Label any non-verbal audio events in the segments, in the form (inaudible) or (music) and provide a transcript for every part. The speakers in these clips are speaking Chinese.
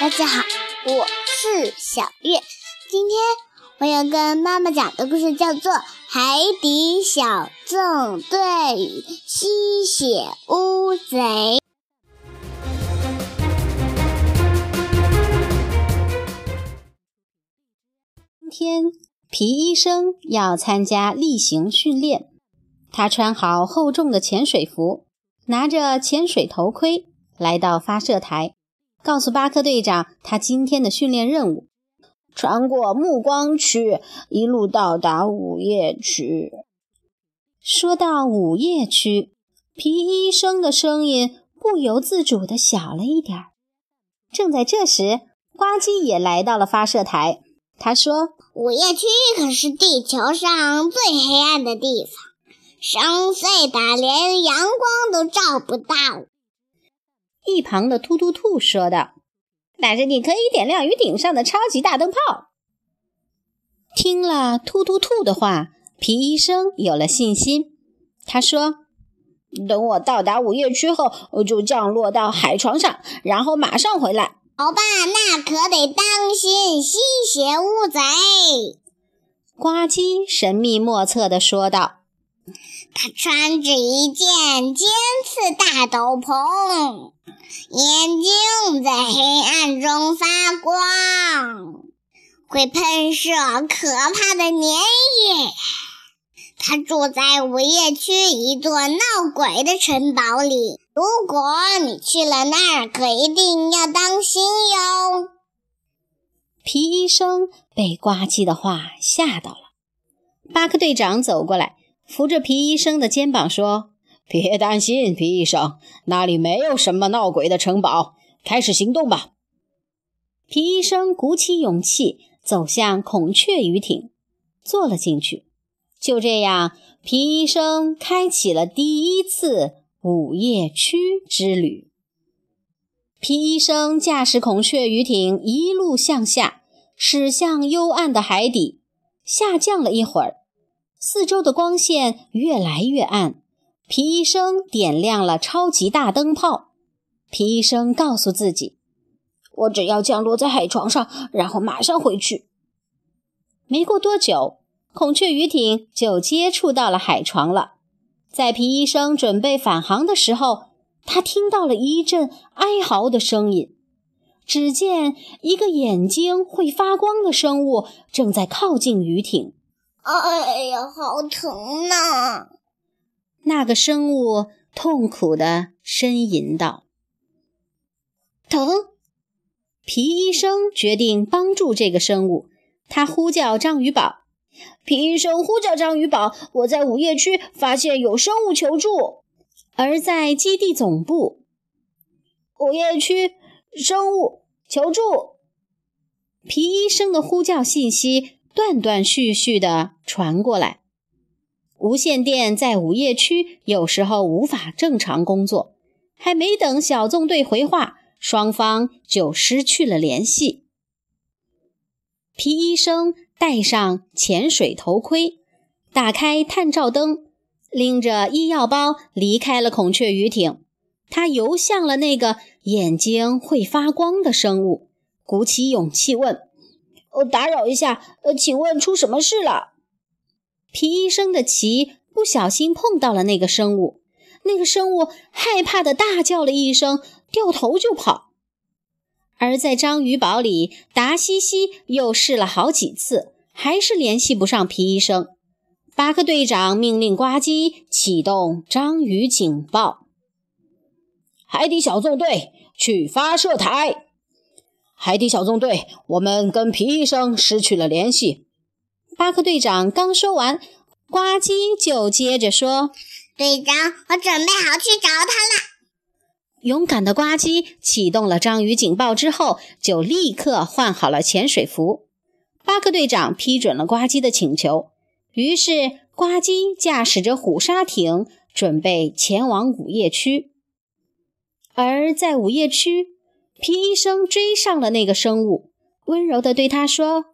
大家好，我是小月。今天我要跟妈妈讲的故事叫做《海底小纵队与吸血乌贼》。今天皮医生要参加例行训练，他穿好厚重的潜水服，拿着潜水头盔，来到发射台。告诉巴克队长，他今天的训练任务：穿过暮光区，一路到达午夜区。说到午夜区，皮医生的声音不由自主地小了一点儿。正在这时，呱唧也来到了发射台。他说：“午夜区可是地球上最黑暗的地方，深邃的连阳光都照不到。”一旁的突突兔说道：“但是你可以点亮鱼顶上的超级大灯泡。”听了突突兔的话，皮医生有了信心。他说：“等我到达午夜区后，就降落到海床上，然后马上回来。”“好吧，那可得当心吸血乌贼。”呱唧神秘莫测地说道。他穿着一件尖刺大斗篷，眼睛在黑暗中发光，会喷射可怕的粘液。他住在午夜区一座闹鬼的城堡里。如果你去了那儿，可一定要当心哟。皮医生被呱唧的话吓到了。巴克队长走过来。扶着皮医生的肩膀说：“别担心，皮医生，那里没有什么闹鬼的城堡。开始行动吧。”皮医生鼓起勇气走向孔雀鱼艇，坐了进去。就这样，皮医生开启了第一次午夜区之旅。皮医生驾驶孔雀鱼艇一路向下，驶向幽暗的海底，下降了一会儿。四周的光线越来越暗，皮医生点亮了超级大灯泡。皮医生告诉自己：“我只要降落在海床上，然后马上回去。”没过多久，孔雀鱼艇就接触到了海床了。在皮医生准备返航的时候，他听到了一阵哀嚎的声音。只见一个眼睛会发光的生物正在靠近鱼艇。哎呀，好疼呐！那个生物痛苦地呻吟道：“疼。”皮医生决定帮助这个生物。他呼叫章鱼宝：“皮医生，呼叫章鱼宝！我在午夜区发现有生物求助。”而在基地总部，午夜区生物求助。皮医生的呼叫信息。断断续续地传过来，无线电在午夜区有时候无法正常工作。还没等小纵队回话，双方就失去了联系。皮医生戴上潜水头盔，打开探照灯，拎着医药包离开了孔雀鱼艇。他游向了那个眼睛会发光的生物，鼓起勇气问。哦，打扰一下，呃，请问出什么事了？皮医生的鳍不小心碰到了那个生物，那个生物害怕的大叫了一声，掉头就跑。而在章鱼堡里，达西西又试了好几次，还是联系不上皮医生。巴克队长命令呱唧启动章鱼警报，海底小纵队去发射台。海底小纵队，我们跟皮医生失去了联系。巴克队长刚说完，呱唧就接着说：“队长，我准备好去找他了。”勇敢的呱唧启动了章鱼警报之后，就立刻换好了潜水服。巴克队长批准了呱唧的请求，于是呱唧驾驶着虎鲨艇准备前往午夜区。而在午夜区。皮医生追上了那个生物，温柔地对他说：“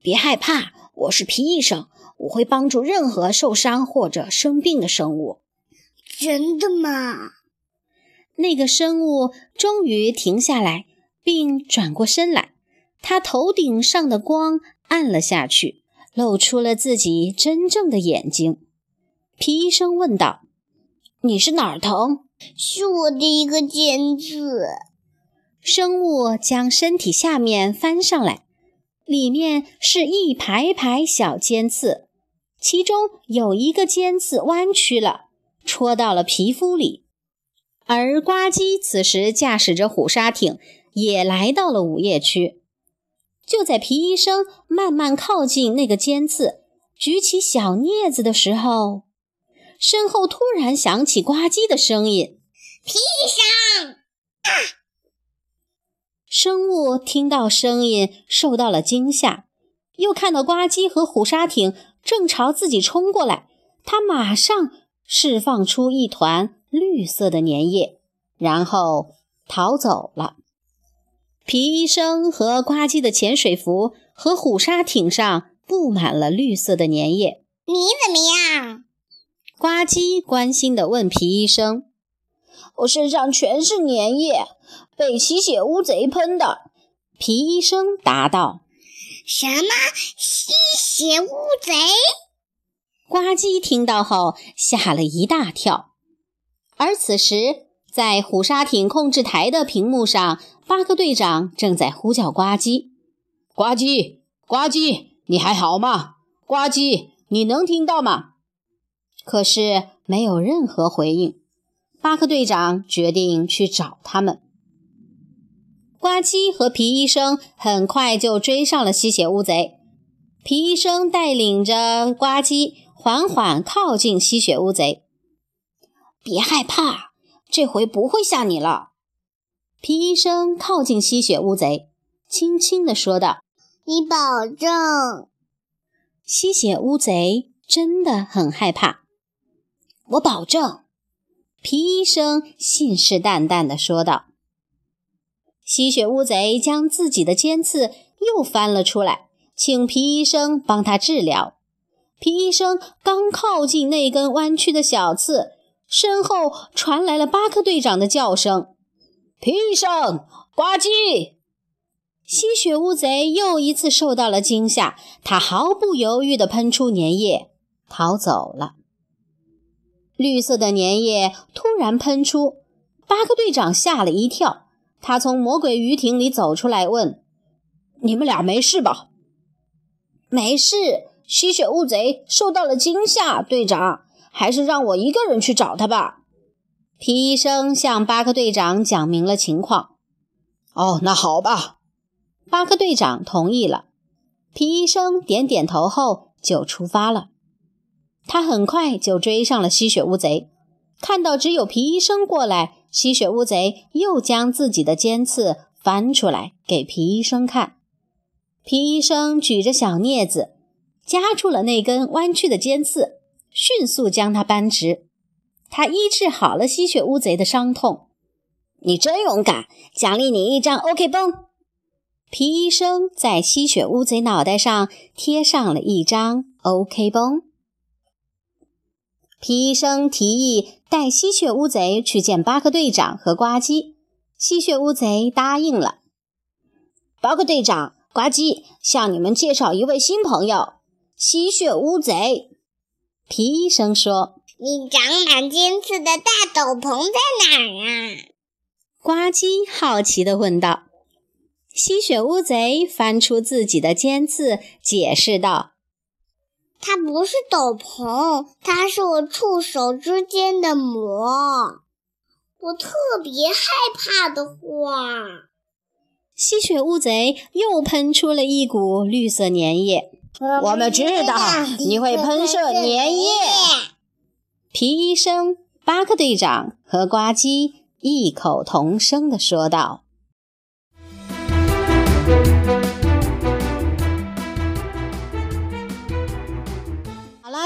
别害怕，我是皮医生，我会帮助任何受伤或者生病的生物。”真的吗？那个生物终于停下来，并转过身来。他头顶上的光暗了下去，露出了自己真正的眼睛。皮医生问道：“你是哪儿疼？”“是我的一个尖刺。”生物将身体下面翻上来，里面是一排排小尖刺，其中有一个尖刺弯曲了，戳到了皮肤里。而呱唧此时驾驶着虎鲨艇，也来到了午夜区。就在皮医生慢慢靠近那个尖刺，举起小镊子的时候，身后突然响起呱唧的声音：“皮医生！”生物听到声音，受到了惊吓，又看到呱唧和虎鲨艇正朝自己冲过来，它马上释放出一团绿色的粘液，然后逃走了。皮医生和呱唧的潜水服和虎鲨艇上布满了绿色的粘液。你怎么样？呱唧关心地问皮医生。我身上全是粘液，被吸血乌贼喷的。皮医生答道。什么吸血乌贼？呱唧听到后吓了一大跳。而此时，在虎鲨艇控制台的屏幕上。巴克队长正在呼叫呱唧，呱唧，呱唧，你还好吗？呱唧，你能听到吗？可是没有任何回应。巴克队长决定去找他们。呱唧和皮医生很快就追上了吸血乌贼。皮医生带领着呱唧缓缓靠近吸血乌贼。别害怕，这回不会吓你了。皮医生靠近吸血乌贼，轻轻地说道：“你保证？”吸血乌贼真的很害怕。我保证。皮医生信誓旦旦地说道。吸血乌贼将自己的尖刺又翻了出来，请皮医生帮他治疗。皮医生刚靠近那根弯曲的小刺，身后传来了巴克队长的叫声。皮医生，呱唧！吸血乌贼又一次受到了惊吓，它毫不犹豫地喷出粘液，逃走了。绿色的粘液突然喷出，巴克队长吓了一跳。他从魔鬼鱼艇里走出来，问：“你们俩没事吧？”“没事。”吸血乌贼受到了惊吓，队长，还是让我一个人去找他吧。皮医生向巴克队长讲明了情况。哦，那好吧，巴克队长同意了。皮医生点点头后就出发了。他很快就追上了吸血乌贼。看到只有皮医生过来，吸血乌贼又将自己的尖刺翻出来给皮医生看。皮医生举着小镊子夹住了那根弯曲的尖刺，迅速将它扳直。他医治好了吸血乌贼的伤痛，你真勇敢！奖励你一张 OK 绷。皮医生在吸血乌贼脑袋上贴上了一张 OK 绷。皮医生提议带吸血乌贼去见巴克队长和呱唧，吸血乌贼答应了。巴克队长，呱唧，向你们介绍一位新朋友——吸血乌贼。皮医生说。你长满尖刺的大斗篷在哪儿啊？呱唧好奇地问道。吸血乌贼翻出自己的尖刺，解释道：“它不是斗篷，它是我触手之间的膜。我特别害怕的话。”吸血乌贼又喷出了一股绿色粘液。我们知道你会喷射粘液。皮医生、巴克队长和呱唧异口同声地说道：“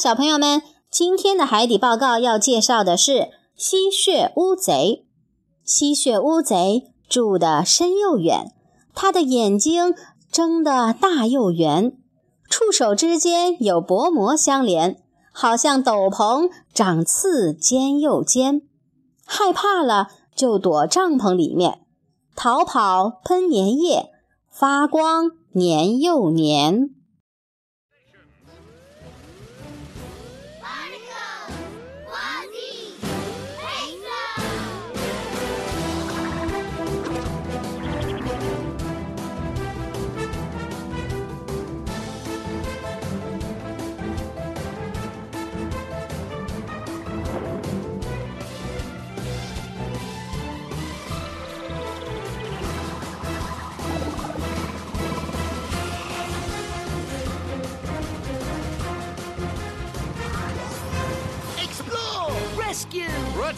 小朋友们，今天的海底报告要介绍的是吸血乌贼。吸血乌贼住得深又远，它的眼睛睁得大又圆，触手之间有薄膜相连。”好像斗篷长刺尖又尖，害怕了就躲帐篷里面。逃跑喷粘液，发光粘又粘。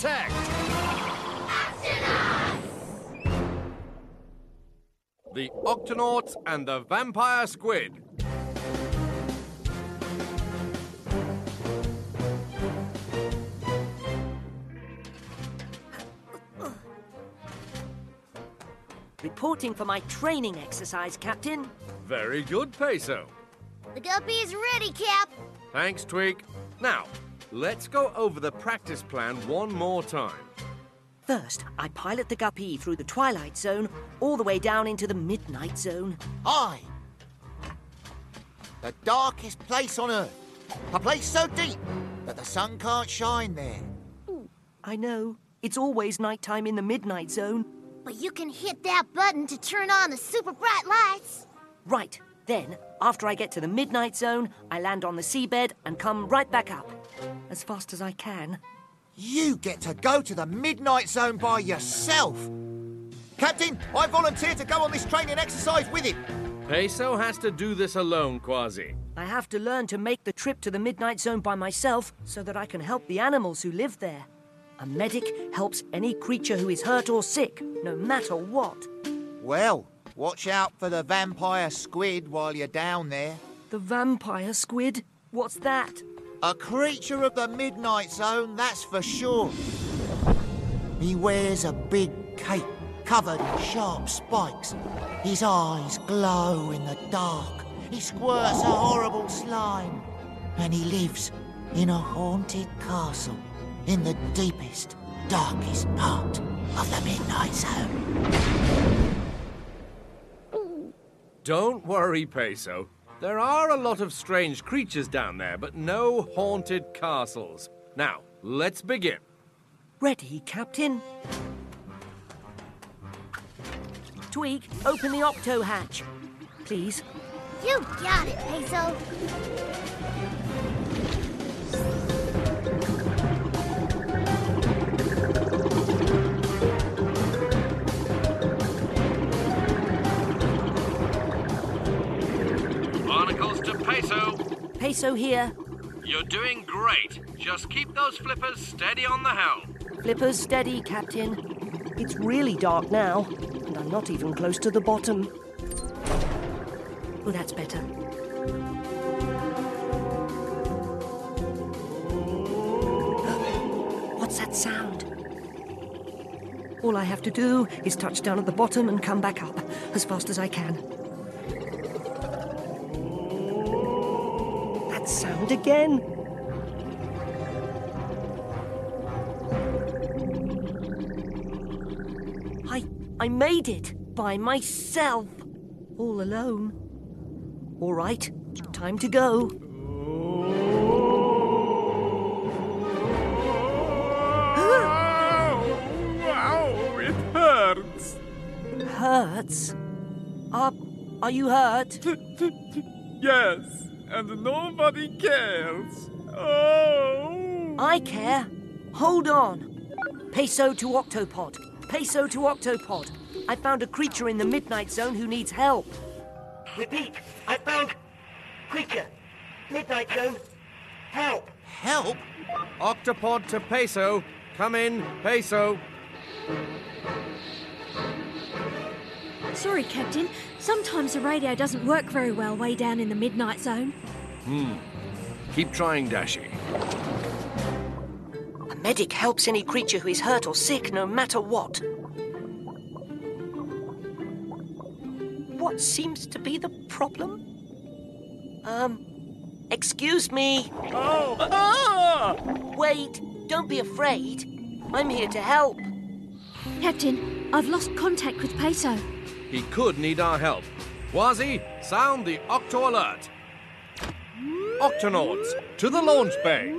Protect! The Octonauts and the Vampire Squid. Reporting for my training exercise, Captain. Very good, Peso. The guppy is ready, Cap. Thanks, Tweak. Now, let's go over the practice plan one more time. First, I pilot the Guppy through the Twilight Zone all the way down into the Midnight Zone. Aye. The darkest place on Earth. A place so deep that the sun can't shine there. I know, it's always nighttime in the Midnight Zone. But you can hit that button to turn on the super bright lights. Right, then, after I get to the Midnight Zone, I land on the seabed and come right back up. As fast as I can. You get to go to the Midnight Zone by yourself. Captain, I volunteer to go on this training exercise with him. Peso has to do this alone, Quasi. I have to learn to make the trip to the Midnight Zone by myself so that I can help the animals who live there. A medic helps any creature who is hurt or sick, no matter what. Well, watch out for the vampire squid while you're down there. The vampire squid? What's that? A creature of the Midnight Zone, that's for sure. He wears a big cape covered in sharp spikes. His eyes glow in the dark. He squirts a horrible slime. And he lives in a haunted castle in the deepest, darkest part of the Midnight Zone. Don't worry, Peso. There are a lot of strange creatures down there, but no haunted castles. Now, let's begin. Ready, Captain? Tweak, open the octo hatch. Please. You got it, Peso. Peso here. You're doing great. Just keep those flippers steady on the helm. Flippers steady, Captain. It's really dark now, and I'm not even close to the bottom. Oh, that's better. What's that sound? All I have to do is touch down at the bottom and come back up as fast as I can. Sound again. I I made it by myself, all alone. All right, time to go. Ow, it hurts. Hurts? Are are you hurt? (laughs) Yes, and nobody cares. Oh. I care. Hold on. Peso to Octopod. Peso to Octopod. I found a creature in the Midnight Zone who needs help. Repeat. I found creature. Midnight Zone. Help. Help? Octopod to Peso. Come in, Peso. Sorry, Captain. Sometimes the radio doesn't work very well way down in the midnight zone. Hmm. Keep trying, Dashi. A medic helps any creature who is hurt or sick, no matter what. What seems to be the problem? Um, excuse me. Oh! Ah! Wait, don't be afraid. I'm here to help. Captain, I've lost contact with Peso. He could need our help. Quasi, sound the Octo alert. Octonauts, to the launch bay.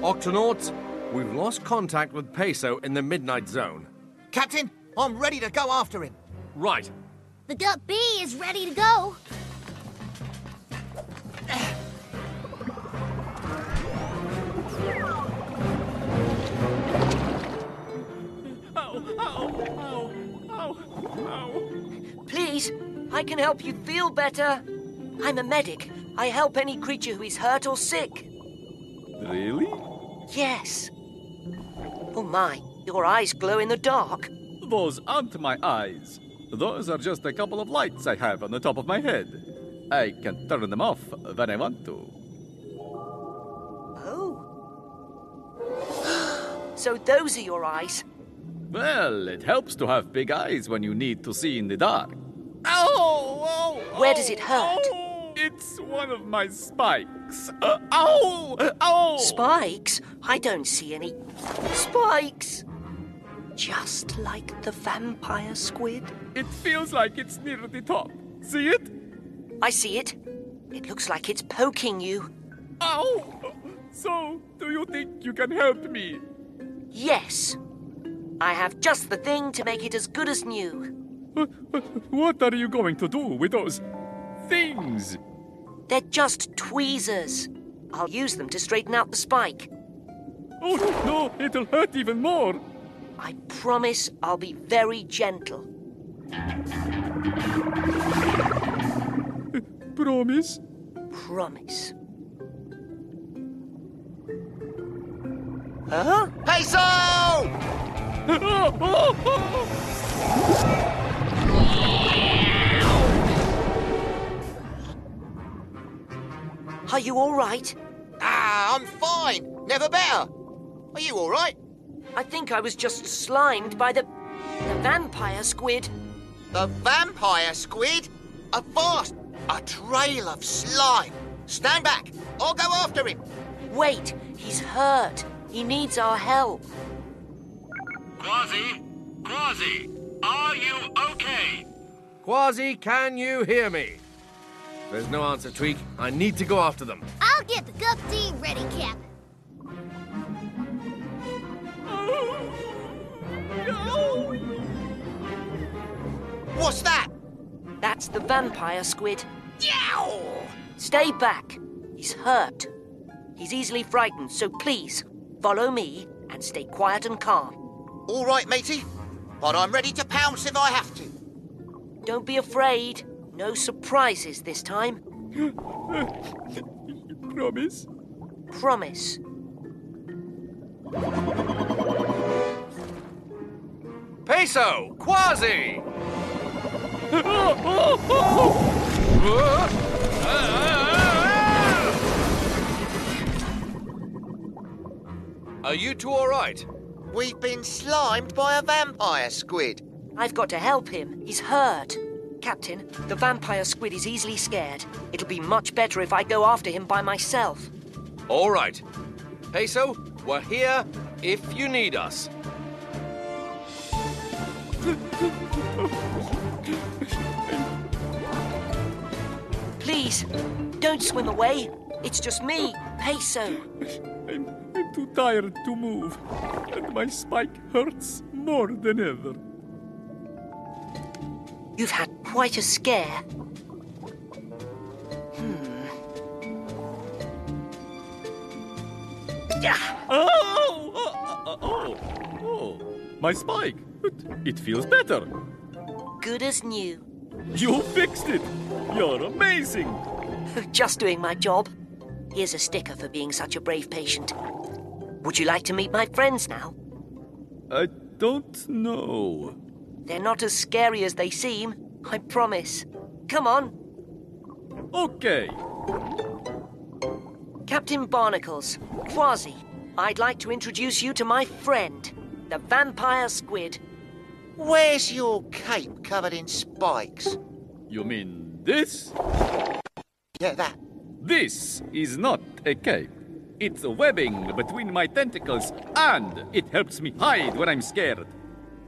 Octonauts, we've lost contact with Peso in the Midnight Zone. Captain, I'm ready to go after him. Right. The Duck B is ready to go. Please, I can help you feel better. I'm a medic. I help any creature who is hurt or sick. Really? Yes. Oh my, your eyes glow in the dark. Those aren't my eyes. Those are just a couple of lights I have on the top of my head. I can turn them off when I want to. Oh. (sighs) so those are your eyes. Well, it helps to have big eyes when you need to see in the dark. Ow! ow Where does it hurt? ow. It's one of my spikes. Uh, ow! Ow! Spikes? I don't see any spikes. Just like the vampire squid. It feels like it's near the top. See it? I see it. It looks like it's poking you. Ow! So, do you think you can help me? Yes. I have just the thing to make it as good as new. What are you going to do with those things? They're just tweezers. I'll use them to straighten out the spike. Oh, no, it'll hurt even more. I promise I'll be very gentle. Promise? Promise. Huh? Peso! (laughs) Are you all right? Ah, I'm fine. Never better. Are you all right? I think I was just slimed by the, the vampire squid. The vampire squid? A vast, a trail of slime. Stand back. I'll go after him. Wait, he's hurt. He needs our help. Quasi? Quasi? Are you okay? Quasi, can you hear me? There's no answer, Tweak. I need to go after them. I'll get the Gup D ready, Cap. What's that? That's the vampire squid. Stay back. He's hurt. He's easily frightened, so please follow me and stay quiet and calm. All right, matey. But I'm ready to pounce if I have to. Don't be afraid. No surprises this time. (gasps) Promise? Promise. Peso! Quasi! (laughs) Are you two all right? We've been slimed by a vampire squid. I've got to help him. He's hurt. Captain, the vampire squid is easily scared. It'll be much better if I go after him by myself. All right. Peso, we're here if you need us. Please, don't swim away. It's just me, Peso. I'm, too tired to move, and my spike hurts more than ever. You've had quite a scare. Hmm. Ah, Oh! Oh! Oh! oh, oh. My spike! It, it feels better. good as new. You fixed it! You're amazing! (laughs) Just doing my job. Here's a sticker for being such a brave patient. Would you like to meet my friends now? I don't know. They're not as scary as they seem, I promise. Come on, Okay. Captain Barnacles, Quasi, I'd like to introduce you to my friend, the vampire squid. Where's your cape covered in spikes? You mean this? Yeah, that. This is not a cape. It's a webbing between my tentacles, and it helps me hide when I'm scared.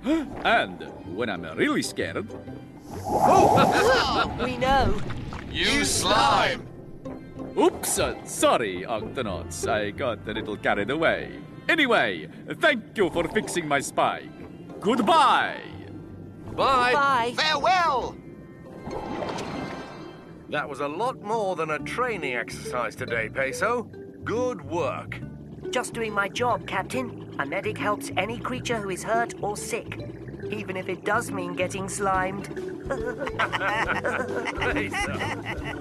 (gasps) And when I'm really scared, (laughs) We know. You slime! Oops, uh, sorry, Octonauts. I got a little carried away. Anyway, thank you for fixing my spike. Goodbye! Bye. Bye. Farewell! That was a lot more than a training exercise today, Peso. Good work. Just doing my job, Captain. A medic helps any creature who is hurt or sick, even if it does mean getting slimed. (laughs)